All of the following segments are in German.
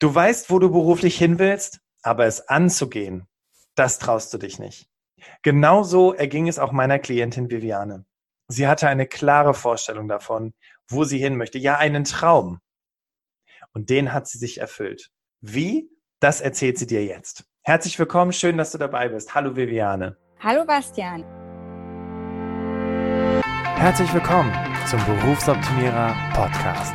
Du weißt, wo du beruflich hin willst, aber es anzugehen, das traust du dich nicht. Genauso erging es auch meiner Klientin Viviane. Sie hatte eine klare Vorstellung davon, wo sie hin möchte. Ja, einen Traum. Und den hat sie sich erfüllt. Wie? Das erzählt sie dir jetzt. Herzlich willkommen, schön, dass du dabei bist. Hallo Viviane. Hallo Bastian. Herzlich willkommen zum Berufsoptimierer Podcast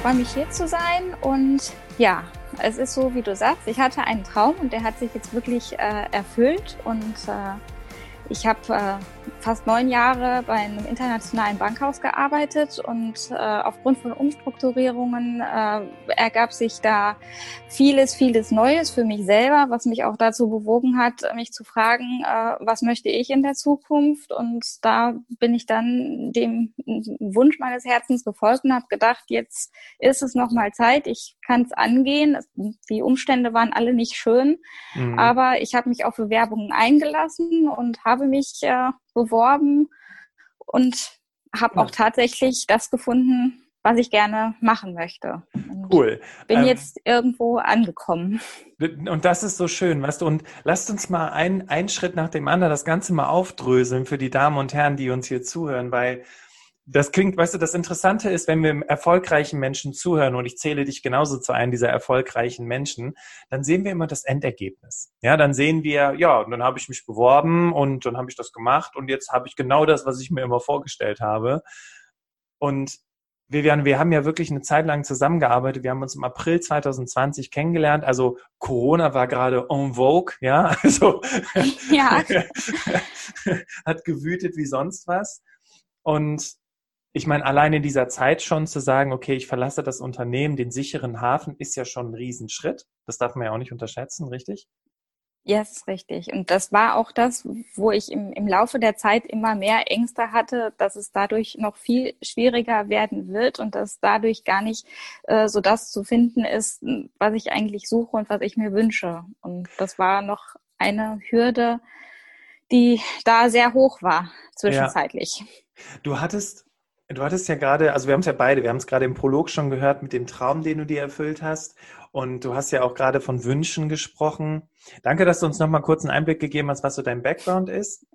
Freue mich hier zu sein. Und ja, es ist so, wie du sagst, ich hatte einen Traum und der hat sich jetzt wirklich äh, erfüllt. Und äh, ich habe äh, fast neun Jahre bei einem internationalen Bankhaus gearbeitet und äh, aufgrund von Umstrukturierungen äh, ergab sich da vieles, vieles Neues für mich selber, was mich auch dazu bewogen hat, mich zu fragen, äh, was möchte ich in der Zukunft? Und da bin ich dann dem Wunsch meines Herzens gefolgt und habe gedacht, jetzt ist es noch mal Zeit, ich kann es angehen. Die Umstände waren alle nicht schön, mhm. aber ich habe mich auf Bewerbungen eingelassen und habe mich äh, beworben und habe ja. auch tatsächlich das gefunden, was ich gerne machen möchte. Und cool. Bin ähm, jetzt irgendwo angekommen. Und das ist so schön, weißt du. Und lasst uns mal ein, einen Schritt nach dem anderen das Ganze mal aufdröseln für die Damen und Herren, die uns hier zuhören, weil das klingt, weißt du, das Interessante ist, wenn wir erfolgreichen Menschen zuhören und ich zähle dich genauso zu einem dieser erfolgreichen Menschen, dann sehen wir immer das Endergebnis. Ja, dann sehen wir, ja, dann habe ich mich beworben und dann habe ich das gemacht und jetzt habe ich genau das, was ich mir immer vorgestellt habe. Und Vivian, wir haben ja wirklich eine Zeit lang zusammengearbeitet. Wir haben uns im April 2020 kennengelernt. Also Corona war gerade en vogue, ja. Also ja. hat gewütet wie sonst was. Und ich meine, allein in dieser Zeit schon zu sagen, okay, ich verlasse das Unternehmen, den sicheren Hafen, ist ja schon ein Riesenschritt. Das darf man ja auch nicht unterschätzen, richtig? Ja, yes, ist richtig. Und das war auch das, wo ich im, im Laufe der Zeit immer mehr Ängste hatte, dass es dadurch noch viel schwieriger werden wird und dass dadurch gar nicht äh, so das zu finden ist, was ich eigentlich suche und was ich mir wünsche. Und das war noch eine Hürde, die da sehr hoch war zwischenzeitlich. Ja. Du hattest Du hattest ja gerade, also wir haben es ja beide, wir haben es gerade im Prolog schon gehört mit dem Traum, den du dir erfüllt hast. Und du hast ja auch gerade von Wünschen gesprochen. Danke, dass du uns nochmal kurz einen Einblick gegeben hast, was so dein Background ist.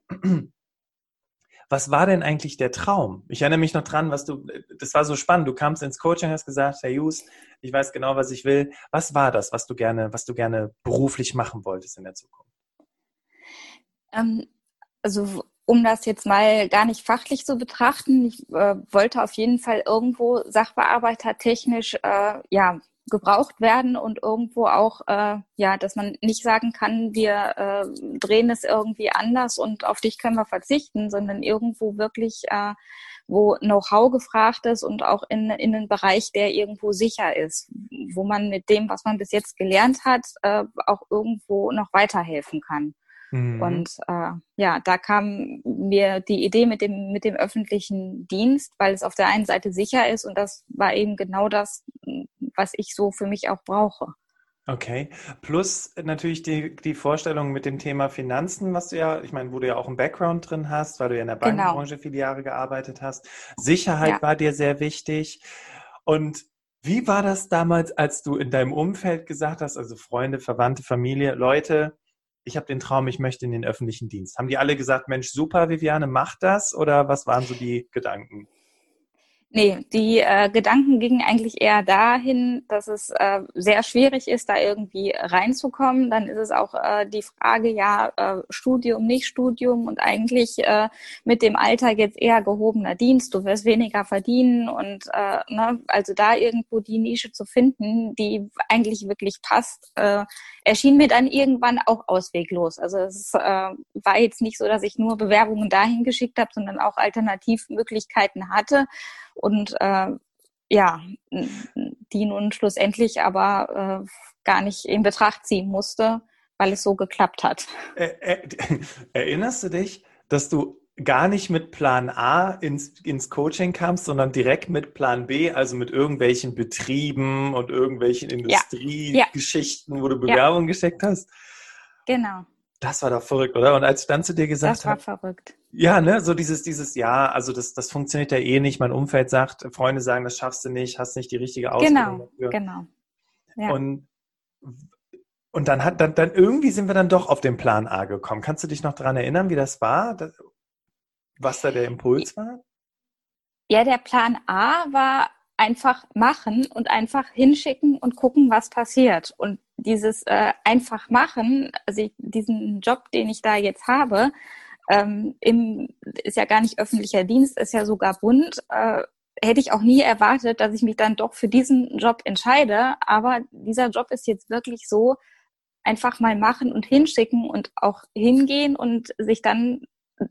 Was war denn eigentlich der Traum? Ich erinnere mich noch dran, was du, das war so spannend. Du kamst ins Coaching, hast gesagt, Herr Hughes, ich weiß genau, was ich will. Was war das, was du gerne, was du gerne beruflich machen wolltest in der Zukunft? Ähm, also um das jetzt mal gar nicht fachlich zu betrachten, ich äh, wollte auf jeden Fall irgendwo sachbearbeitertechnisch äh, ja gebraucht werden und irgendwo auch äh, ja, dass man nicht sagen kann, wir äh, drehen es irgendwie anders und auf dich können wir verzichten, sondern irgendwo wirklich äh, wo Know-how gefragt ist und auch in, in einen Bereich, der irgendwo sicher ist, wo man mit dem, was man bis jetzt gelernt hat, äh, auch irgendwo noch weiterhelfen kann. Mhm. Und äh, ja, da kam mir die Idee mit dem, mit dem öffentlichen Dienst, weil es auf der einen Seite sicher ist und das war eben genau das, was ich so für mich auch brauche. Okay. Plus natürlich die, die Vorstellung mit dem Thema Finanzen, was du ja, ich meine, wo du ja auch einen Background drin hast, weil du ja in der. Bankenbranche genau. viele Jahre gearbeitet hast. Sicherheit ja. war dir sehr wichtig. Und wie war das damals, als du in deinem Umfeld gesagt hast, also Freunde, Verwandte, Familie, Leute, ich habe den Traum, ich möchte in den öffentlichen Dienst. Haben die alle gesagt, Mensch, super, Viviane, mach das? Oder was waren so die Gedanken? Nee, die äh, Gedanken gingen eigentlich eher dahin, dass es äh, sehr schwierig ist, da irgendwie reinzukommen. Dann ist es auch äh, die Frage, ja, äh, Studium, nicht Studium und eigentlich äh, mit dem Alter jetzt eher gehobener Dienst, du wirst weniger verdienen und äh, ne, also da irgendwo die Nische zu finden, die eigentlich wirklich passt, äh, erschien mir dann irgendwann auch ausweglos. Also es äh, war jetzt nicht so, dass ich nur Bewerbungen dahin geschickt habe, sondern auch Alternativmöglichkeiten hatte. Und äh, ja, die nun schlussendlich aber äh, gar nicht in Betracht ziehen musste, weil es so geklappt hat. Erinnerst du dich, dass du gar nicht mit Plan A ins, ins Coaching kamst, sondern direkt mit Plan B, also mit irgendwelchen Betrieben und irgendwelchen Industriegeschichten, ja. wo du Bewerbungen ja. geschickt hast? Genau. Das war doch verrückt, oder? Und als ich dann zu dir gesagt habe. Das war hab, verrückt. Ja, ne, so dieses, dieses, ja, also das, das funktioniert ja eh nicht. Mein Umfeld sagt, Freunde sagen, das schaffst du nicht, hast nicht die richtige Ausbildung. Genau, dafür. genau. Ja. Und, und dann hat, dann, dann irgendwie sind wir dann doch auf den Plan A gekommen. Kannst du dich noch daran erinnern, wie das war? Was da der Impuls war? Ja, der Plan A war einfach machen und einfach hinschicken und gucken, was passiert. Und dieses äh, einfach machen, also ich, diesen Job, den ich da jetzt habe, ähm, im, ist ja gar nicht öffentlicher Dienst, ist ja sogar Bund, äh, hätte ich auch nie erwartet, dass ich mich dann doch für diesen Job entscheide. Aber dieser Job ist jetzt wirklich so, einfach mal machen und hinschicken und auch hingehen und sich dann,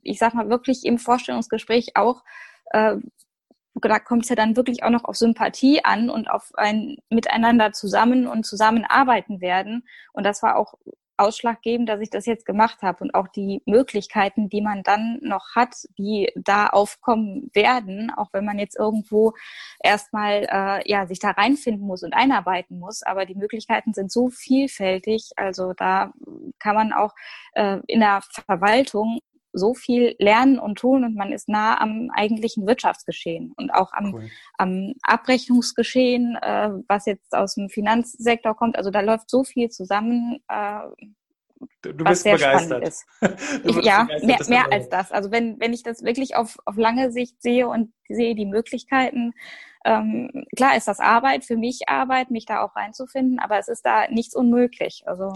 ich sag mal, wirklich im Vorstellungsgespräch auch äh, da kommt es ja dann wirklich auch noch auf Sympathie an und auf ein Miteinander zusammen und zusammenarbeiten werden. Und das war auch ausschlaggebend, dass ich das jetzt gemacht habe und auch die Möglichkeiten, die man dann noch hat, die da aufkommen werden, auch wenn man jetzt irgendwo erstmal äh, ja sich da reinfinden muss und einarbeiten muss. Aber die Möglichkeiten sind so vielfältig, also da kann man auch äh, in der Verwaltung so viel lernen und tun und man ist nah am eigentlichen Wirtschaftsgeschehen und auch am, cool. am Abrechnungsgeschehen, äh, was jetzt aus dem Finanzsektor kommt. Also da läuft so viel zusammen. Äh, Du, du bist begeistert. Ich, ja, begeistert, mehr, mehr als das. Also wenn, wenn ich das wirklich auf, auf lange Sicht sehe und sehe die Möglichkeiten, ähm, klar ist das Arbeit, für mich Arbeit, mich da auch reinzufinden, aber es ist da nichts unmöglich. Also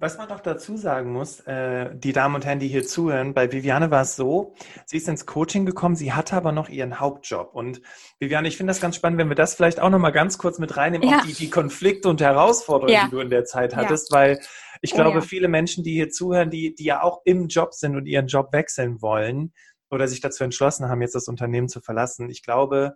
was man noch dazu sagen muss, äh, die Damen und Herren, die hier zuhören, bei Viviane war es so, sie ist ins Coaching gekommen, sie hatte aber noch ihren Hauptjob. Und Viviane, ich finde das ganz spannend, wenn wir das vielleicht auch nochmal ganz kurz mit reinnehmen, ja. auch die, die Konflikte und Herausforderungen, ja. die du in der Zeit hattest, ja. weil ich glaube, oh, viele Menschen, die hier zuhören, die, die ja auch im Job sind und ihren Job wechseln wollen oder sich dazu entschlossen haben, jetzt das Unternehmen zu verlassen, ich glaube,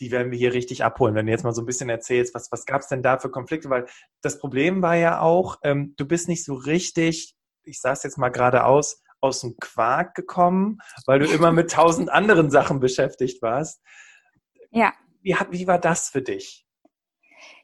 die werden wir hier richtig abholen, wenn du jetzt mal so ein bisschen erzählst, was, was gab es denn da für Konflikte? Weil das Problem war ja auch, ähm, du bist nicht so richtig, ich sage es jetzt mal geradeaus, aus dem Quark gekommen, weil du immer mit tausend anderen Sachen beschäftigt warst. Ja. Wie, wie war das für dich?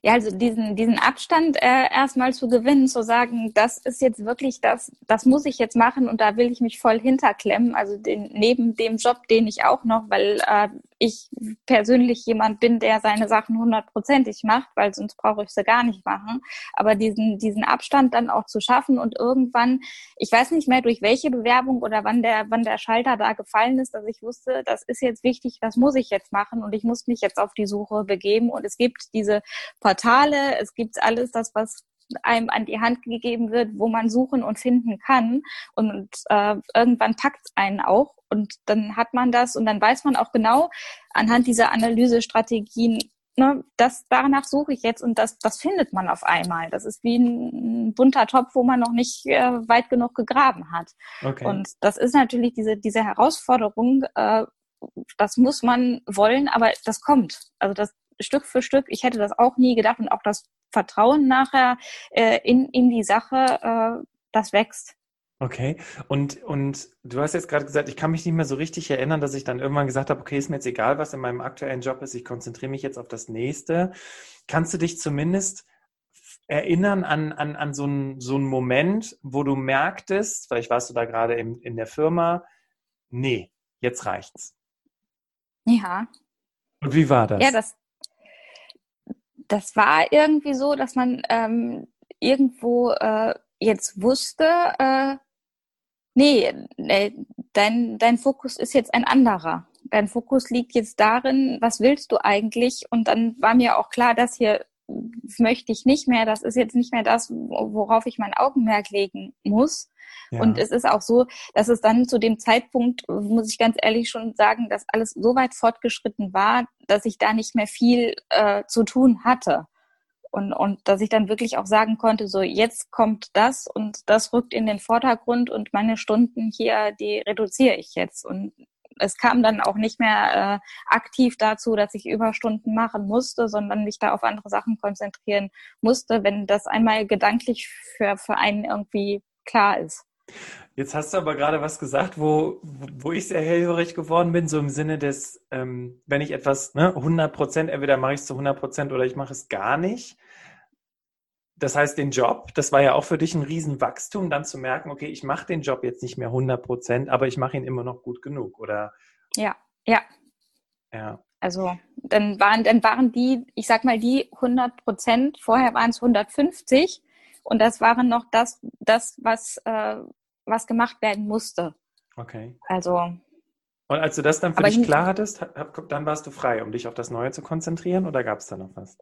ja, also diesen, diesen Abstand äh, erstmal zu gewinnen, zu sagen, das ist jetzt wirklich das, das muss ich jetzt machen und da will ich mich voll hinterklemmen. Also den, neben dem Job, den ich auch noch, weil äh, ich persönlich jemand bin, der seine Sachen hundertprozentig macht, weil sonst brauche ich sie gar nicht machen. Aber diesen, diesen Abstand dann auch zu schaffen und irgendwann, ich weiß nicht mehr durch welche Bewerbung oder wann der, wann der Schalter da gefallen ist, dass ich wusste, das ist jetzt wichtig, das muss ich jetzt machen und ich muss mich jetzt auf die Suche begeben. Und es gibt diese Portale, es gibt alles das, was einem an die Hand gegeben wird, wo man suchen und finden kann. Und äh, irgendwann packt es einen auch und dann hat man das und dann weiß man auch genau anhand dieser Analysestrategien, ne, das, danach suche ich jetzt und das, das findet man auf einmal. Das ist wie ein bunter Topf, wo man noch nicht äh, weit genug gegraben hat. Okay. Und das ist natürlich diese, diese Herausforderung, äh, das muss man wollen, aber das kommt. Also das Stück für Stück, ich hätte das auch nie gedacht und auch das Vertrauen nachher äh, in, in die Sache, äh, das wächst. Okay, und, und du hast jetzt gerade gesagt, ich kann mich nicht mehr so richtig erinnern, dass ich dann irgendwann gesagt habe, okay, ist mir jetzt egal, was in meinem aktuellen Job ist, ich konzentriere mich jetzt auf das nächste. Kannst du dich zumindest erinnern an, an, an so, einen, so einen Moment, wo du merktest, vielleicht warst du da gerade in, in der Firma, nee, jetzt reicht's. Ja. Und wie war das? Ja, das, das war irgendwie so, dass man ähm, irgendwo äh, jetzt wusste, äh, nee, äh, dein, dein Fokus ist jetzt ein anderer. Dein Fokus liegt jetzt darin, was willst du eigentlich? Und dann war mir auch klar, dass hier möchte ich nicht mehr, das ist jetzt nicht mehr das, worauf ich mein Augenmerk legen muss. Und es ist auch so, dass es dann zu dem Zeitpunkt, muss ich ganz ehrlich schon sagen, dass alles so weit fortgeschritten war, dass ich da nicht mehr viel äh, zu tun hatte. Und, und dass ich dann wirklich auch sagen konnte, so jetzt kommt das und das rückt in den Vordergrund und meine Stunden hier, die reduziere ich jetzt. Und es kam dann auch nicht mehr äh, aktiv dazu, dass ich Überstunden machen musste, sondern mich da auf andere Sachen konzentrieren musste, wenn das einmal gedanklich für, für einen irgendwie klar ist. Jetzt hast du aber gerade was gesagt, wo, wo ich sehr hellhörig geworden bin, so im Sinne des, ähm, wenn ich etwas, ne, 100 Prozent, entweder mache ich es zu 100 Prozent oder ich mache es gar nicht. Das heißt, den Job, das war ja auch für dich ein Riesenwachstum, dann zu merken, okay, ich mache den Job jetzt nicht mehr 100 Prozent, aber ich mache ihn immer noch gut genug, oder? Ja, ja. Ja. Also dann waren, dann waren die, ich sag mal, die 100 Prozent, vorher waren es 150 und das waren noch das, das was, äh, was gemacht werden musste. Okay. Also. Und als du das dann für dich klar hattest, dann warst du frei, um dich auf das Neue zu konzentrieren oder gab es da noch was?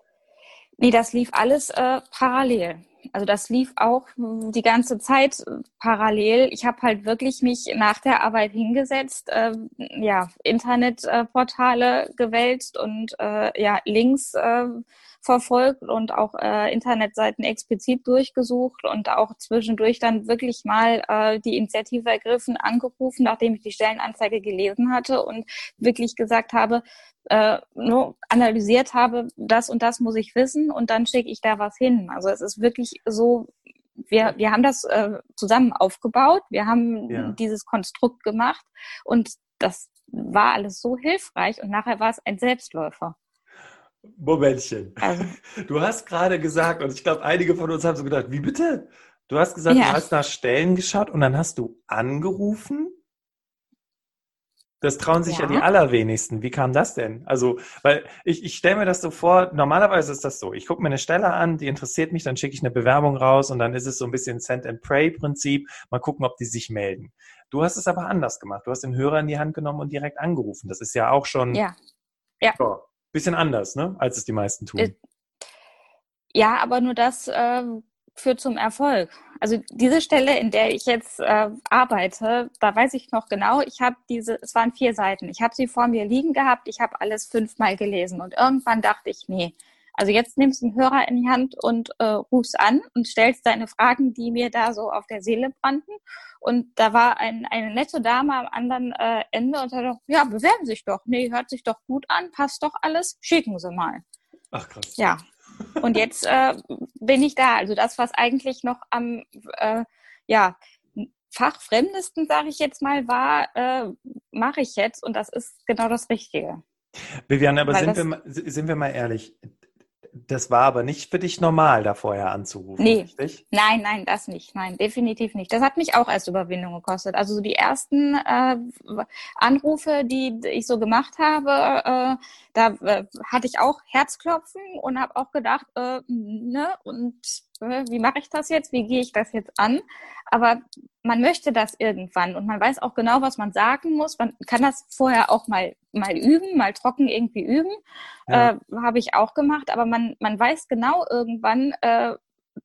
Nee, das lief alles äh, parallel. Also das lief auch die ganze Zeit äh, parallel. Ich habe halt wirklich mich nach der Arbeit hingesetzt, äh, ja, Internetportale äh, gewälzt und äh, ja, Links äh, verfolgt und auch äh, Internetseiten explizit durchgesucht und auch zwischendurch dann wirklich mal äh, die Initiative ergriffen, angerufen, nachdem ich die Stellenanzeige gelesen hatte und wirklich gesagt habe, äh, nur analysiert habe, das und das muss ich wissen und dann schicke ich da was hin. Also es ist wirklich so, wir, wir haben das äh, zusammen aufgebaut, wir haben ja. dieses Konstrukt gemacht und das war alles so hilfreich und nachher war es ein Selbstläufer. Momentchen. Also. Du hast gerade gesagt, und ich glaube, einige von uns haben so gedacht, wie bitte? Du hast gesagt, ja. du hast nach Stellen geschaut und dann hast du angerufen? Das trauen sich ja. ja, die allerwenigsten. Wie kam das denn? Also, weil ich, ich stelle mir das so vor, normalerweise ist das so. Ich gucke mir eine Stelle an, die interessiert mich, dann schicke ich eine Bewerbung raus und dann ist es so ein bisschen Send-and-Pray-Prinzip. Mal gucken, ob die sich melden. Du hast es aber anders gemacht. Du hast den Hörer in die Hand genommen und direkt angerufen. Das ist ja auch schon ja. Ja. So, bisschen anders, ne? als es die meisten tun. Äh, ja, aber nur das äh, führt zum Erfolg. Also diese Stelle, in der ich jetzt äh, arbeite, da weiß ich noch genau, ich habe diese, es waren vier Seiten, ich habe sie vor mir liegen gehabt, ich habe alles fünfmal gelesen und irgendwann dachte ich, nee, also jetzt nimmst du einen Hörer in die Hand und äh, rufst an und stellst deine Fragen, die mir da so auf der Seele brannten. Und da war ein, eine nette Dame am anderen äh, Ende und hat gesagt, ja, bewerben Sie sich doch. Nee, hört sich doch gut an, passt doch alles, schicken Sie mal. Ach krass. Ja, und jetzt äh, bin ich da. Also das, was eigentlich noch am äh, ja, fachfremdesten, sage ich jetzt mal, war, äh, mache ich jetzt. Und das ist genau das Richtige. Viviane, aber sind wir, sind wir mal ehrlich, das war aber nicht für dich normal, da vorher anzurufen, nee. richtig? Nein, nein, das nicht. Nein, definitiv nicht. Das hat mich auch erst Überwindung gekostet. Also so die ersten äh, Anrufe, die ich so gemacht habe, äh, da äh, hatte ich auch Herzklopfen und habe auch gedacht, äh, ne, und wie mache ich das jetzt? Wie gehe ich das jetzt an? Aber man möchte das irgendwann und man weiß auch genau, was man sagen muss. Man kann das vorher auch mal mal üben, mal trocken irgendwie üben, ja. äh, habe ich auch gemacht. Aber man man weiß genau irgendwann, äh,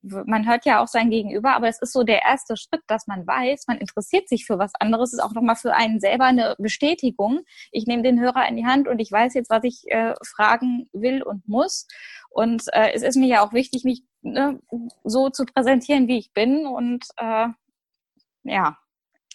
man hört ja auch sein Gegenüber, aber es ist so der erste Schritt, dass man weiß, man interessiert sich für was anderes, ist auch nochmal für einen selber eine Bestätigung. Ich nehme den Hörer in die Hand und ich weiß jetzt, was ich äh, fragen will und muss. Und äh, es ist mir ja auch wichtig, mich ne, so zu präsentieren, wie ich bin. Und äh, ja.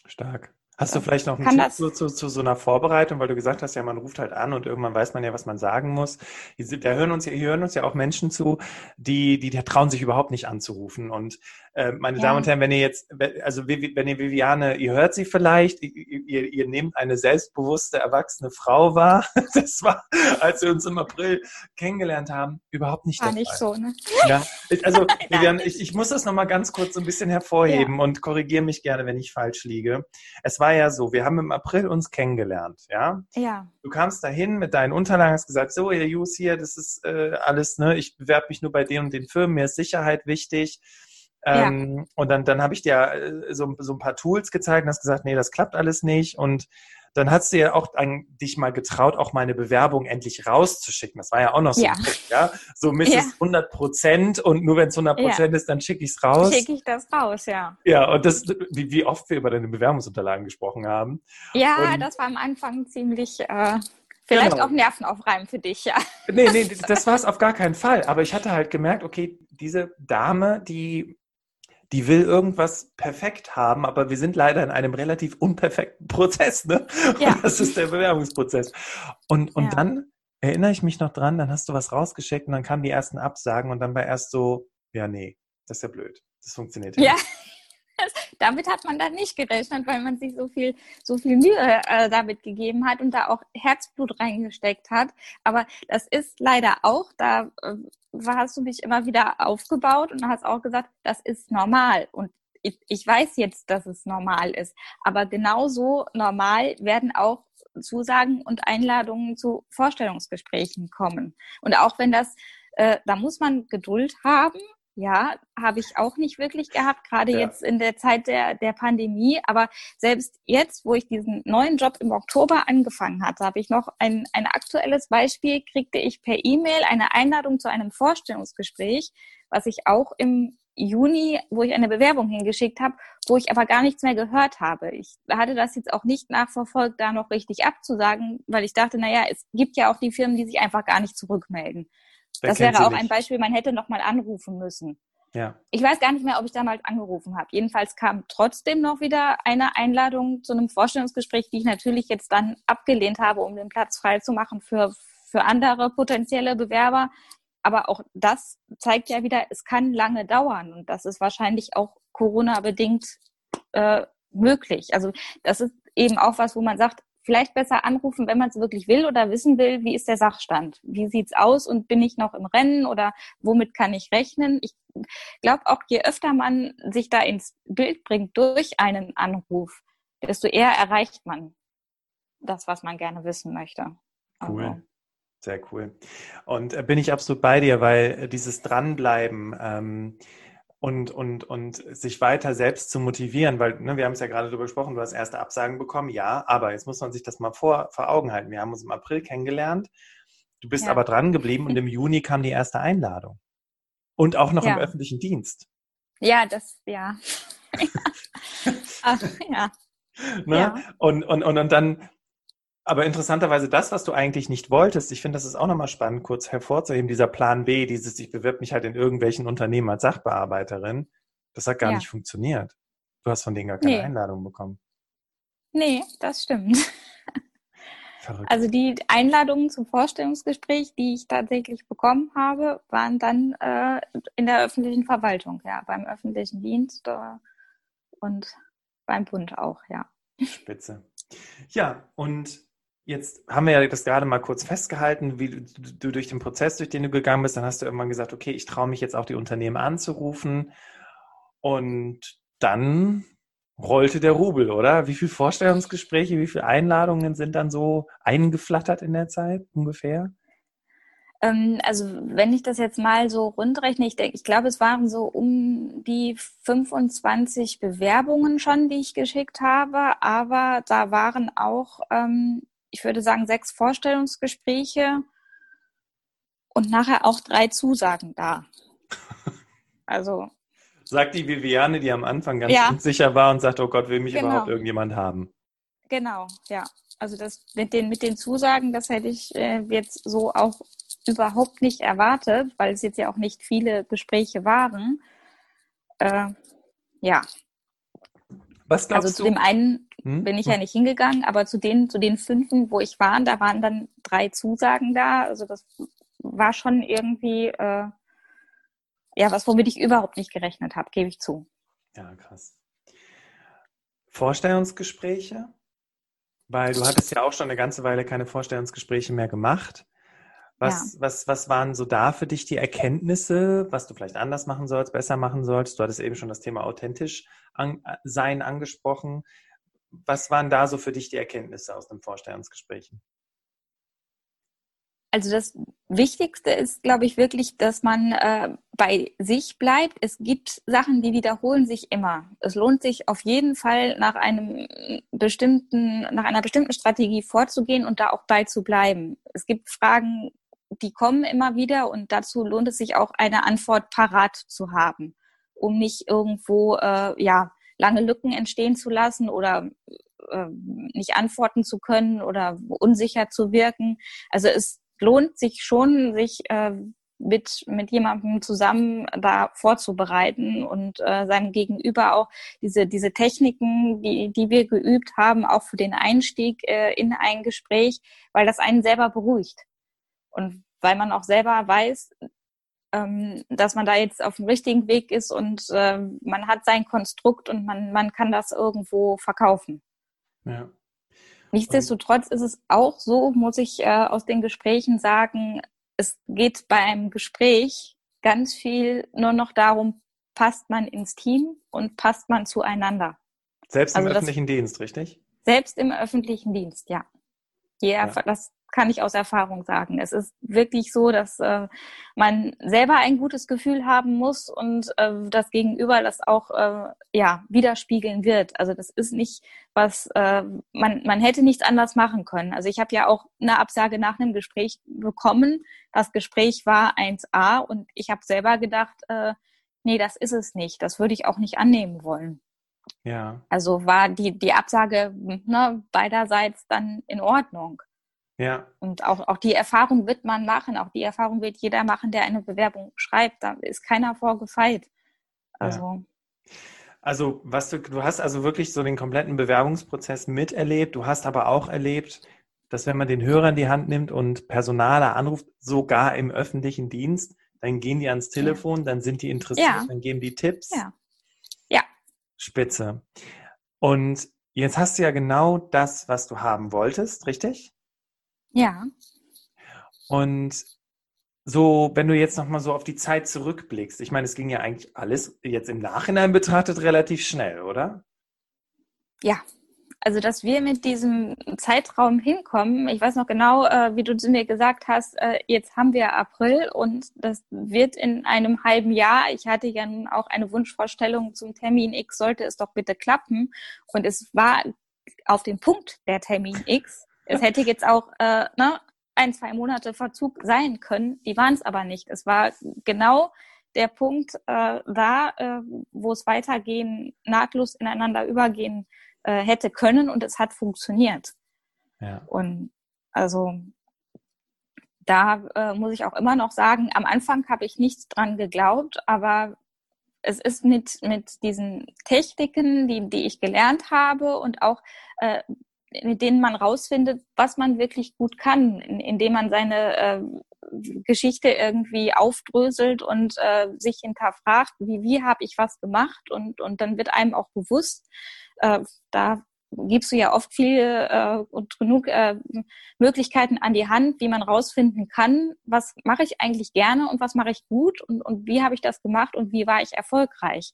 Stark. Hast du vielleicht noch einen Tipp zu, zu, zu, so einer Vorbereitung, weil du gesagt hast, ja, man ruft halt an und irgendwann weiß man ja, was man sagen muss. Da hören uns, hier hören uns ja auch Menschen zu, die, die, die trauen sich überhaupt nicht anzurufen. Und äh, meine ja. Damen und Herren, wenn ihr jetzt, also wenn ihr Viviane, ihr hört sie vielleicht, ihr, ihr nehmt eine selbstbewusste, erwachsene Frau wahr. Das war, als wir uns im April kennengelernt haben, überhaupt nicht War nicht Fall. so, ne? Ja, also Viviane, ich, ich muss das nochmal ganz kurz so ein bisschen hervorheben ja. und korrigiere mich gerne, wenn ich falsch liege. Es war ja so, wir haben im April uns kennengelernt, ja? Ja. Du kamst dahin mit deinen Unterlagen, hast gesagt, so, ihr Jus hier, das ist äh, alles, ne, ich bewerbe mich nur bei den und den Firmen, mir ist Sicherheit wichtig. Ähm, ja. Und dann, dann habe ich dir äh, so, so ein paar Tools gezeigt und hast gesagt, nee, das klappt alles nicht. Und dann hast du ja auch an, dich mal getraut, auch meine Bewerbung endlich rauszuschicken. Das war ja auch noch so, ja. ja? So misst ja. 100 Prozent und nur wenn es 100 Prozent ja. ist, dann schicke ich es raus. Schicke ich das raus, ja. Ja, und das, wie, wie oft wir über deine Bewerbungsunterlagen gesprochen haben. Ja, und, das war am Anfang ziemlich, äh, vielleicht genau. auch nervenaufreibend für dich, ja. Nee, nee, das war es auf gar keinen Fall. Aber ich hatte halt gemerkt, okay, diese Dame, die die will irgendwas perfekt haben, aber wir sind leider in einem relativ unperfekten Prozess, ne? Ja. Und das ist der Bewerbungsprozess. Und, und ja. dann erinnere ich mich noch dran, dann hast du was rausgeschickt und dann kamen die ersten Absagen und dann war erst so, ja, nee, das ist ja blöd. Das funktioniert ja. Ja. Damit hat man dann nicht gerechnet, weil man sich so viel, so viel Mühe äh, damit gegeben hat und da auch Herzblut reingesteckt hat. Aber das ist leider auch, da äh, hast du mich immer wieder aufgebaut und hast auch gesagt, das ist normal. Und ich, ich weiß jetzt, dass es normal ist. Aber genauso normal werden auch Zusagen und Einladungen zu Vorstellungsgesprächen kommen. Und auch wenn das, äh, da muss man Geduld haben, ja, habe ich auch nicht wirklich gehabt, gerade ja. jetzt in der Zeit der, der Pandemie. Aber selbst jetzt, wo ich diesen neuen Job im Oktober angefangen hatte, habe ich noch ein, ein aktuelles Beispiel, kriegte ich per E-Mail eine Einladung zu einem Vorstellungsgespräch, was ich auch im Juni, wo ich eine Bewerbung hingeschickt habe, wo ich aber gar nichts mehr gehört habe. Ich hatte das jetzt auch nicht nachverfolgt, da noch richtig abzusagen, weil ich dachte, naja, es gibt ja auch die Firmen, die sich einfach gar nicht zurückmelden. Das wäre auch nicht. ein Beispiel, man hätte noch mal anrufen müssen. Ja. Ich weiß gar nicht mehr, ob ich damals angerufen habe. Jedenfalls kam trotzdem noch wieder eine Einladung zu einem Vorstellungsgespräch, die ich natürlich jetzt dann abgelehnt habe, um den Platz frei zu machen für, für andere potenzielle Bewerber. Aber auch das zeigt ja wieder, es kann lange dauern und das ist wahrscheinlich auch Corona-bedingt äh, möglich. Also das ist eben auch was, wo man sagt, vielleicht besser anrufen, wenn man es wirklich will oder wissen will, wie ist der Sachstand? Wie sieht's aus und bin ich noch im Rennen oder womit kann ich rechnen? Ich glaube auch, je öfter man sich da ins Bild bringt durch einen Anruf, desto eher erreicht man das, was man gerne wissen möchte. Cool. Also. Sehr cool. Und äh, bin ich absolut bei dir, weil äh, dieses Dranbleiben ähm, und, und, und sich weiter selbst zu motivieren, weil ne, wir haben es ja gerade darüber gesprochen, du hast erste Absagen bekommen, ja, aber jetzt muss man sich das mal vor, vor Augen halten. Wir haben uns im April kennengelernt, du bist ja. aber dran geblieben und im Juni kam die erste Einladung. Und auch noch ja. im öffentlichen Dienst. Ja, das, ja. Ach, ja. Ne? ja. Und, und, und, und dann aber interessanterweise das, was du eigentlich nicht wolltest, ich finde, das ist auch nochmal spannend, kurz hervorzuheben, dieser Plan B, dieses, ich bewirb mich halt in irgendwelchen Unternehmen als Sachbearbeiterin, das hat gar ja. nicht funktioniert. Du hast von denen gar keine nee. Einladung bekommen. Nee, das stimmt. Verrückt. Also die Einladungen zum Vorstellungsgespräch, die ich tatsächlich bekommen habe, waren dann äh, in der öffentlichen Verwaltung, ja, beim öffentlichen Dienst äh, und beim Bund auch, ja. Spitze. Ja, und Jetzt haben wir ja das gerade mal kurz festgehalten, wie du, du, durch den Prozess, durch den du gegangen bist, dann hast du irgendwann gesagt, okay, ich traue mich jetzt auch die Unternehmen anzurufen. Und dann rollte der Rubel, oder? Wie viele Vorstellungsgespräche, wie viele Einladungen sind dann so eingeflattert in der Zeit ungefähr? Ähm, also wenn ich das jetzt mal so rundrechne, ich denke, ich glaube, es waren so um die 25 Bewerbungen schon, die ich geschickt habe, aber da waren auch ähm, ich würde sagen, sechs Vorstellungsgespräche und nachher auch drei Zusagen da. Also. Sagt die Viviane, die am Anfang ganz ja. unsicher war und sagt, oh Gott, will mich genau. überhaupt irgendjemand haben? Genau, ja. Also das mit den, mit den Zusagen, das hätte ich äh, jetzt so auch überhaupt nicht erwartet, weil es jetzt ja auch nicht viele Gespräche waren. Äh, ja. Was glaubst also zu dem einen hm? bin ich ja nicht hingegangen, aber zu den, zu den fünfen, wo ich war, da waren dann drei Zusagen da. Also das war schon irgendwie äh, ja was, womit ich überhaupt nicht gerechnet habe, gebe ich zu. Ja, krass. Vorstellungsgespräche? Weil du hattest ja auch schon eine ganze Weile keine Vorstellungsgespräche mehr gemacht. Was, ja. was, was waren so da für dich die Erkenntnisse, was du vielleicht anders machen sollst, besser machen sollst? Du hattest eben schon das Thema authentisch an, sein angesprochen. Was waren da so für dich die Erkenntnisse aus den Vorstellungsgesprächen? Also das Wichtigste ist, glaube ich, wirklich, dass man äh, bei sich bleibt. Es gibt Sachen, die wiederholen sich immer. Es lohnt sich auf jeden Fall nach einem bestimmten, nach einer bestimmten Strategie vorzugehen und da auch bei zu bleiben. Es gibt Fragen, die kommen immer wieder und dazu lohnt es sich auch eine Antwort parat zu haben, um nicht irgendwo äh, ja lange Lücken entstehen zu lassen oder äh, nicht antworten zu können oder unsicher zu wirken. Also es lohnt sich schon, sich äh, mit, mit jemandem zusammen da vorzubereiten und äh, seinem Gegenüber auch diese, diese Techniken, die, die wir geübt haben, auch für den Einstieg äh, in ein Gespräch, weil das einen selber beruhigt. Und weil man auch selber weiß, ähm, dass man da jetzt auf dem richtigen Weg ist und äh, man hat sein Konstrukt und man, man kann das irgendwo verkaufen. Ja. Nichtsdestotrotz ist es auch so, muss ich äh, aus den Gesprächen sagen, es geht beim Gespräch ganz viel nur noch darum, passt man ins Team und passt man zueinander. Selbst im also öffentlichen Dienst, richtig? Selbst im öffentlichen Dienst, ja. Ja, ja. Das kann ich aus Erfahrung sagen. Es ist wirklich so, dass äh, man selber ein gutes Gefühl haben muss und äh, das Gegenüber das auch äh, ja widerspiegeln wird. Also das ist nicht was äh, man man hätte nichts anders machen können. Also ich habe ja auch eine Absage nach einem Gespräch bekommen. Das Gespräch war 1a und ich habe selber gedacht, äh, nee, das ist es nicht. Das würde ich auch nicht annehmen wollen. Ja. Also war die die Absage ne, beiderseits dann in Ordnung. Ja. Und auch, auch die Erfahrung wird man machen, auch die Erfahrung wird jeder machen, der eine Bewerbung schreibt. Da ist keiner vorgefeilt. Also. Ja. Also, was du, du hast also wirklich so den kompletten Bewerbungsprozess miterlebt. Du hast aber auch erlebt, dass wenn man den Hörer in die Hand nimmt und Personaler anruft, sogar im öffentlichen Dienst, dann gehen die ans Telefon, ja. dann sind die interessiert, ja. dann geben die Tipps. Ja. Spitze. Und jetzt hast du ja genau das, was du haben wolltest, richtig? Ja. Und so, wenn du jetzt nochmal so auf die Zeit zurückblickst, ich meine, es ging ja eigentlich alles jetzt im Nachhinein betrachtet relativ schnell, oder? Ja, also dass wir mit diesem Zeitraum hinkommen. Ich weiß noch genau, äh, wie du zu mir gesagt hast, äh, jetzt haben wir April und das wird in einem halben Jahr. Ich hatte ja nun auch eine Wunschvorstellung zum Termin X, sollte es doch bitte klappen. Und es war auf den Punkt der Termin X. Es hätte jetzt auch äh, ne, ein, zwei Monate Verzug sein können. Die waren es aber nicht. Es war genau der Punkt äh, da, äh, wo es weitergehen, nahtlos ineinander übergehen äh, hätte können und es hat funktioniert. Ja. Und also da äh, muss ich auch immer noch sagen, am Anfang habe ich nichts dran geglaubt, aber es ist mit, mit diesen Techniken, die, die ich gelernt habe und auch äh, mit denen man rausfindet, was man wirklich gut kann, indem man seine äh, Geschichte irgendwie aufdröselt und äh, sich hinterfragt, wie, wie habe ich was gemacht und, und dann wird einem auch bewusst, äh, da gibst du ja oft viele äh, und genug äh, Möglichkeiten an die Hand, wie man rausfinden kann, was mache ich eigentlich gerne und was mache ich gut und, und wie habe ich das gemacht und wie war ich erfolgreich.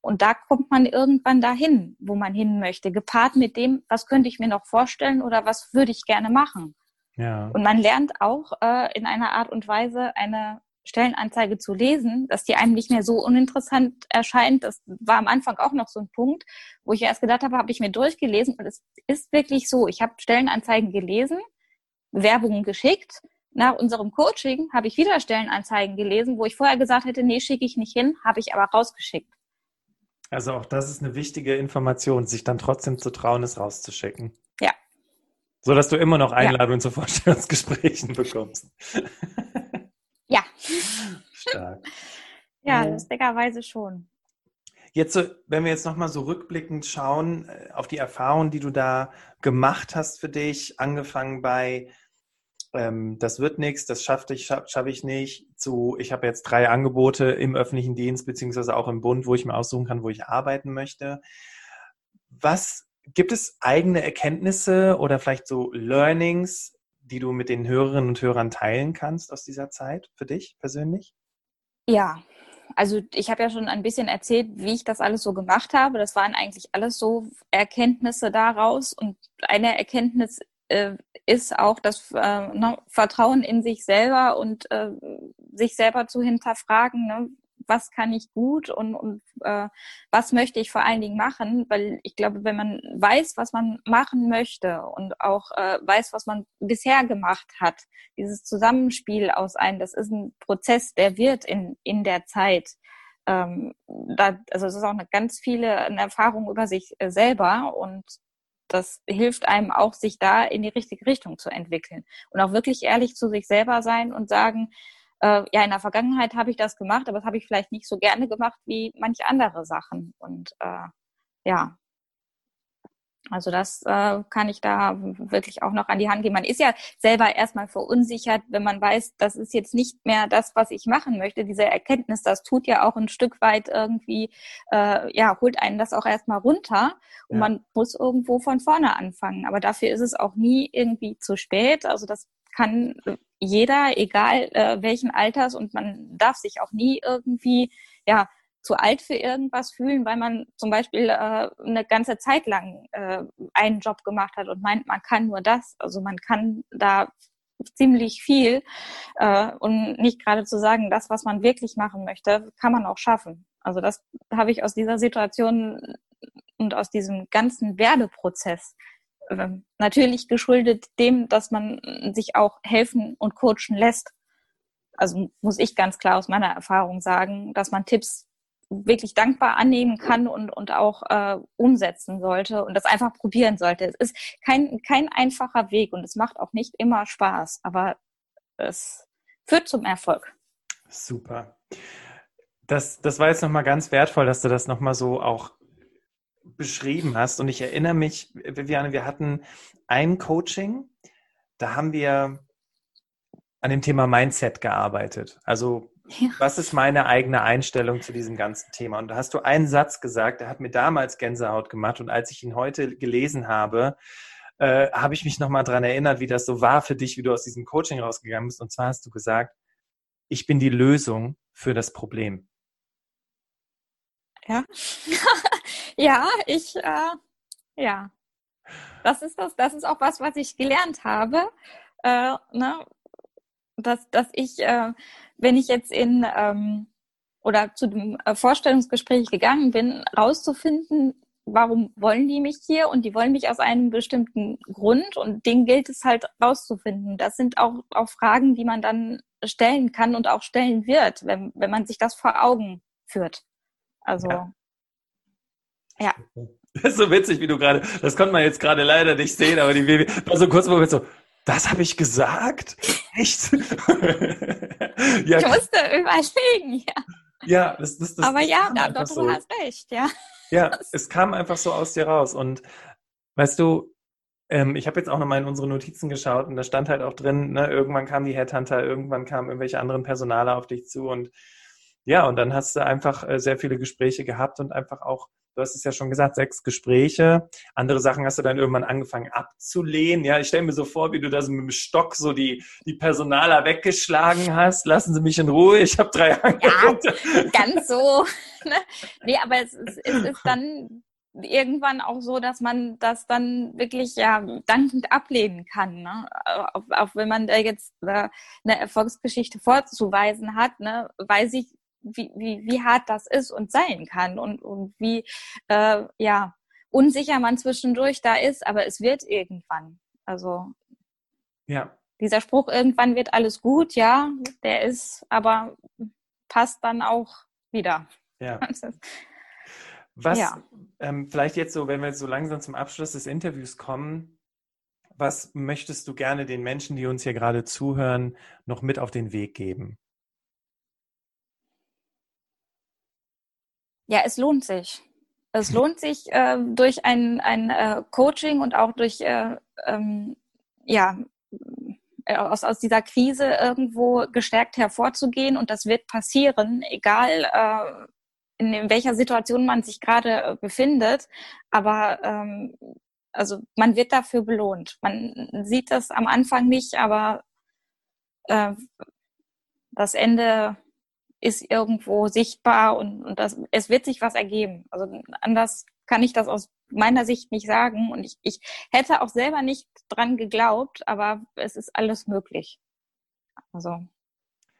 Und da kommt man irgendwann dahin, wo man hin möchte, gepaart mit dem, was könnte ich mir noch vorstellen oder was würde ich gerne machen. Ja. Und man lernt auch äh, in einer Art und Weise eine Stellenanzeige zu lesen, dass die einem nicht mehr so uninteressant erscheint. Das war am Anfang auch noch so ein Punkt, wo ich erst gedacht habe, habe ich mir durchgelesen und es ist wirklich so. Ich habe Stellenanzeigen gelesen, Bewerbungen geschickt. Nach unserem Coaching habe ich wieder Stellenanzeigen gelesen, wo ich vorher gesagt hätte, nee, schicke ich nicht hin, habe ich aber rausgeschickt. Also auch das ist eine wichtige Information, sich dann trotzdem zu trauen, es rauszuschicken. Ja. So dass du immer noch Einladungen ja. zu Vorstellungsgesprächen bekommst. ja. Stark. Ja, lustigerweise schon. Jetzt, so, wenn wir jetzt nochmal so rückblickend schauen äh, auf die Erfahrungen, die du da gemacht hast für dich, angefangen bei ähm, das wird nichts, das schaffe ich, schaff, schaff ich nicht, zu, ich habe jetzt drei Angebote im öffentlichen Dienst beziehungsweise auch im Bund, wo ich mir aussuchen kann, wo ich arbeiten möchte. Was gibt es eigene Erkenntnisse oder vielleicht so Learnings, die du mit den Hörerinnen und Hörern teilen kannst aus dieser Zeit für dich persönlich? Ja, also ich habe ja schon ein bisschen erzählt, wie ich das alles so gemacht habe. Das waren eigentlich alles so Erkenntnisse daraus. Und eine Erkenntnis äh, ist auch das äh, ne, Vertrauen in sich selber und äh, sich selber zu hinterfragen, ne, was kann ich gut und, und äh, was möchte ich vor allen Dingen machen, weil ich glaube, wenn man weiß, was man machen möchte und auch äh, weiß, was man bisher gemacht hat, dieses Zusammenspiel aus einem, das ist ein Prozess, der wird in, in der Zeit. Ähm, da, also es ist auch eine ganz viele eine Erfahrung über sich äh, selber und das hilft einem auch, sich da in die richtige Richtung zu entwickeln. Und auch wirklich ehrlich zu sich selber sein und sagen, äh, ja, in der Vergangenheit habe ich das gemacht, aber das habe ich vielleicht nicht so gerne gemacht wie manche andere Sachen. Und äh, ja, also das äh, kann ich da wirklich auch noch an die Hand geben. Man ist ja selber erstmal verunsichert, wenn man weiß, das ist jetzt nicht mehr das, was ich machen möchte. Diese Erkenntnis, das tut ja auch ein Stück weit irgendwie, äh, ja, holt einen das auch erstmal runter und ja. man muss irgendwo von vorne anfangen. Aber dafür ist es auch nie irgendwie zu spät. Also das kann jeder, egal äh, welchen Alters und man darf sich auch nie irgendwie, ja, zu alt für irgendwas fühlen, weil man zum Beispiel äh, eine ganze Zeit lang äh, einen Job gemacht hat und meint, man kann nur das. Also man kann da ziemlich viel äh, und nicht gerade zu sagen, das, was man wirklich machen möchte, kann man auch schaffen. Also das habe ich aus dieser Situation und aus diesem ganzen Werdeprozess natürlich geschuldet dem, dass man sich auch helfen und coachen lässt. Also muss ich ganz klar aus meiner Erfahrung sagen, dass man Tipps wirklich dankbar annehmen kann und, und auch äh, umsetzen sollte und das einfach probieren sollte. Es ist kein, kein einfacher Weg und es macht auch nicht immer Spaß, aber es führt zum Erfolg. Super. Das, das war jetzt nochmal ganz wertvoll, dass du das nochmal so auch beschrieben hast. Und ich erinnere mich, Viviane, wir hatten ein Coaching, da haben wir an dem Thema Mindset gearbeitet. Also ja. Was ist meine eigene Einstellung zu diesem ganzen Thema? Und da hast du einen Satz gesagt, der hat mir damals Gänsehaut gemacht. Und als ich ihn heute gelesen habe, äh, habe ich mich nochmal daran erinnert, wie das so war für dich, wie du aus diesem Coaching rausgegangen bist. Und zwar hast du gesagt, ich bin die Lösung für das Problem. Ja, ja, ich, äh, ja, das ist das, das ist auch was, was ich gelernt habe, äh, ne? dass, dass ich äh, wenn ich jetzt in ähm, oder zu dem äh, Vorstellungsgespräch gegangen bin, rauszufinden, warum wollen die mich hier und die wollen mich aus einem bestimmten Grund und den gilt es halt rauszufinden. Das sind auch, auch Fragen, die man dann stellen kann und auch stellen wird, wenn, wenn man sich das vor Augen führt. Also, ja. Ja. Das ist so witzig, wie du gerade, das konnte man jetzt gerade leider nicht sehen, aber die Baby war so kurz Moment so, das habe ich gesagt? Echt? ja. Ich musste überlegen, ja. Ja, das, das, das Aber ja, da, doch, du so. hast recht, ja. Ja, es kam einfach so aus dir raus. Und weißt du, ähm, ich habe jetzt auch nochmal in unsere Notizen geschaut und da stand halt auch drin, ne, irgendwann kamen die Headhunter, irgendwann kamen irgendwelche anderen Personale auf dich zu und ja, und dann hast du einfach äh, sehr viele Gespräche gehabt und einfach auch du hast es ja schon gesagt, sechs Gespräche. Andere Sachen hast du dann irgendwann angefangen abzulehnen. Ja, ich stelle mir so vor, wie du da so mit dem Stock so die, die Personaler weggeschlagen hast. Lassen Sie mich in Ruhe, ich habe drei Angebote. Ja, ganz so. Ne? Nee, aber es ist, es ist dann irgendwann auch so, dass man das dann wirklich ja dankend ablehnen kann. Ne? Auch, auch wenn man da jetzt äh, eine Erfolgsgeschichte vorzuweisen hat, ne, weiß ich, wie, wie, wie hart das ist und sein kann und, und wie äh, ja unsicher man zwischendurch da ist, aber es wird irgendwann. Also ja. dieser Spruch, irgendwann wird alles gut, ja, der ist, aber passt dann auch wieder. Ja. Was ja. Ähm, vielleicht jetzt so, wenn wir so langsam zum Abschluss des Interviews kommen, was möchtest du gerne den Menschen, die uns hier gerade zuhören, noch mit auf den Weg geben? Ja, es lohnt sich. Es lohnt sich äh, durch ein, ein äh, Coaching und auch durch äh, ähm, ja äh, aus, aus dieser Krise irgendwo gestärkt hervorzugehen und das wird passieren, egal äh, in, welcher Situation man sich gerade äh, befindet. Aber ähm, also man wird dafür belohnt. Man sieht das am Anfang nicht, aber äh, das Ende ist irgendwo sichtbar und, und das, es wird sich was ergeben. Also anders kann ich das aus meiner Sicht nicht sagen. Und ich, ich hätte auch selber nicht dran geglaubt, aber es ist alles möglich. Also,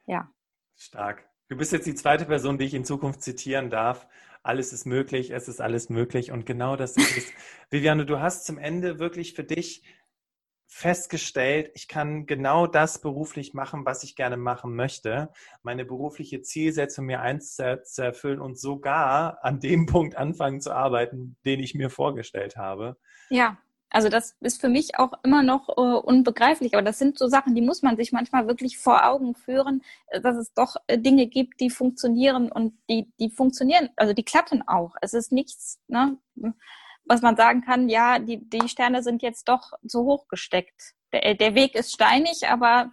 ja. Stark. Du bist jetzt die zweite Person, die ich in Zukunft zitieren darf. Alles ist möglich, es ist alles möglich. Und genau das ist es. Viviane, du hast zum Ende wirklich für dich festgestellt, ich kann genau das beruflich machen, was ich gerne machen möchte, meine berufliche Zielsetzung mir eins zu erfüllen und sogar an dem Punkt anfangen zu arbeiten, den ich mir vorgestellt habe. Ja, Also das ist für mich auch immer noch äh, unbegreiflich. Aber das sind so Sachen, die muss man sich manchmal wirklich vor Augen führen, äh, dass es doch äh, Dinge gibt, die funktionieren und die, die funktionieren, also die klappen auch. Es ist nichts, ne, was man sagen kann, ja, die, die Sterne sind jetzt doch zu hoch gesteckt. Der, der Weg ist steinig, aber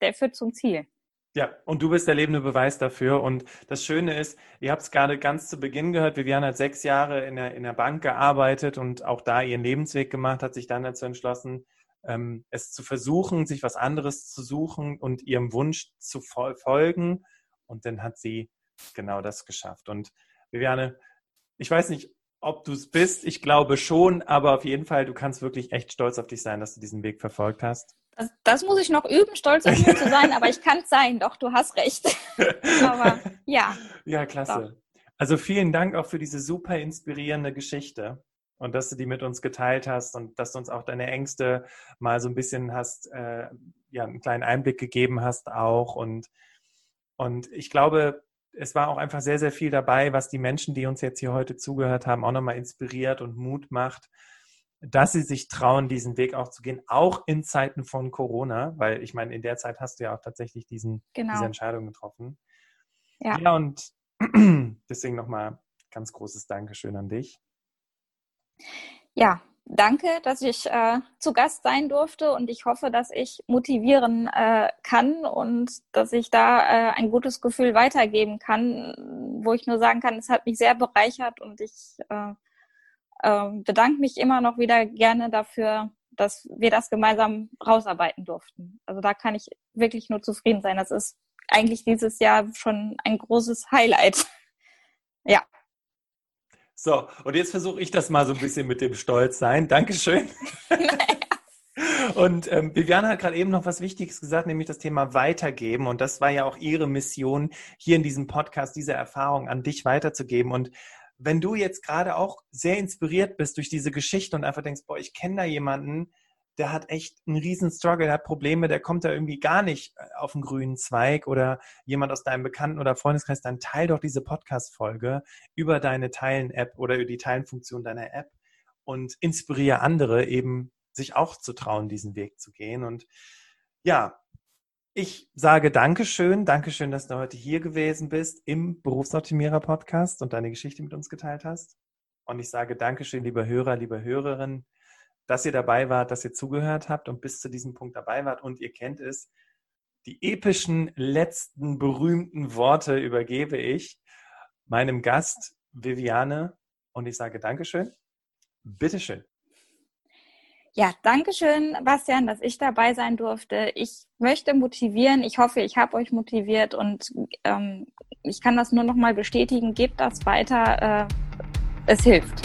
der führt zum Ziel. Ja, und du bist der lebende Beweis dafür. Und das Schöne ist, ihr habt es gerade ganz zu Beginn gehört, Viviane hat sechs Jahre in der, in der Bank gearbeitet und auch da ihren Lebensweg gemacht, hat sich dann dazu entschlossen, ähm, es zu versuchen, sich was anderes zu suchen und ihrem Wunsch zu folgen. Und dann hat sie genau das geschafft. Und Viviane, ich weiß nicht, ob du es bist. Ich glaube schon, aber auf jeden Fall, du kannst wirklich echt stolz auf dich sein, dass du diesen Weg verfolgt hast. Das, das, muss ich noch üben, stolz auf mich zu sein, aber ich kann es sein, doch, du hast recht. aber ja. Ja, klasse. Doch. Also vielen Dank auch für diese super inspirierende Geschichte und dass du die mit uns geteilt hast und dass du uns auch deine Ängste mal so ein bisschen hast, äh, ja, einen kleinen Einblick gegeben hast auch. Und, und ich glaube, es war auch einfach sehr, sehr viel dabei, was die Menschen, die uns jetzt hier heute zugehört haben, auch nochmal inspiriert und Mut macht dass sie sich trauen, diesen Weg auch zu gehen, auch in Zeiten von Corona, weil ich meine, in der Zeit hast du ja auch tatsächlich diesen, genau. diese Entscheidung getroffen. Ja, ja und deswegen nochmal ganz großes Dankeschön an dich. Ja, danke, dass ich äh, zu Gast sein durfte und ich hoffe, dass ich motivieren äh, kann und dass ich da äh, ein gutes Gefühl weitergeben kann, wo ich nur sagen kann, es hat mich sehr bereichert und ich äh, ähm, bedanke mich immer noch wieder gerne dafür, dass wir das gemeinsam rausarbeiten durften. Also da kann ich wirklich nur zufrieden sein. Das ist eigentlich dieses Jahr schon ein großes Highlight. So, und jetzt versuche ich das mal so ein bisschen mit dem Stolz sein. Dankeschön. Und ähm, Viviane hat gerade eben noch was Wichtiges gesagt, nämlich das Thema Weitergeben. Und das war ja auch ihre Mission, hier in diesem Podcast diese Erfahrung an dich weiterzugeben. Und wenn du jetzt gerade auch sehr inspiriert bist durch diese Geschichte und einfach denkst, boah, ich kenne da jemanden, der hat echt einen riesen Struggle, der hat Probleme, der kommt da irgendwie gar nicht äh, auf den grünen Zweig oder jemand aus deinem Bekannten- oder Freundeskreis, dann teil doch diese Podcast-Folge über deine Teilen-App oder über die Teilen-Funktion deiner App und inspiriere andere eben, sich auch zu trauen, diesen Weg zu gehen. Und ja, ich sage Dankeschön. Dankeschön, dass du heute hier gewesen bist im Berufsoptimierer Podcast und deine Geschichte mit uns geteilt hast. Und ich sage Dankeschön, lieber Hörer, liebe Hörerin, dass ihr dabei wart, dass ihr zugehört habt und bis zu diesem Punkt dabei wart. Und ihr kennt es, die epischen letzten berühmten Worte übergebe ich meinem Gast Viviane und ich sage Dankeschön. Bitteschön. Ja, danke schön, Bastian, dass ich dabei sein durfte. Ich möchte motivieren. Ich hoffe, ich habe euch motiviert und ähm, ich kann das nur noch mal bestätigen. Gebt das weiter. Äh, es hilft.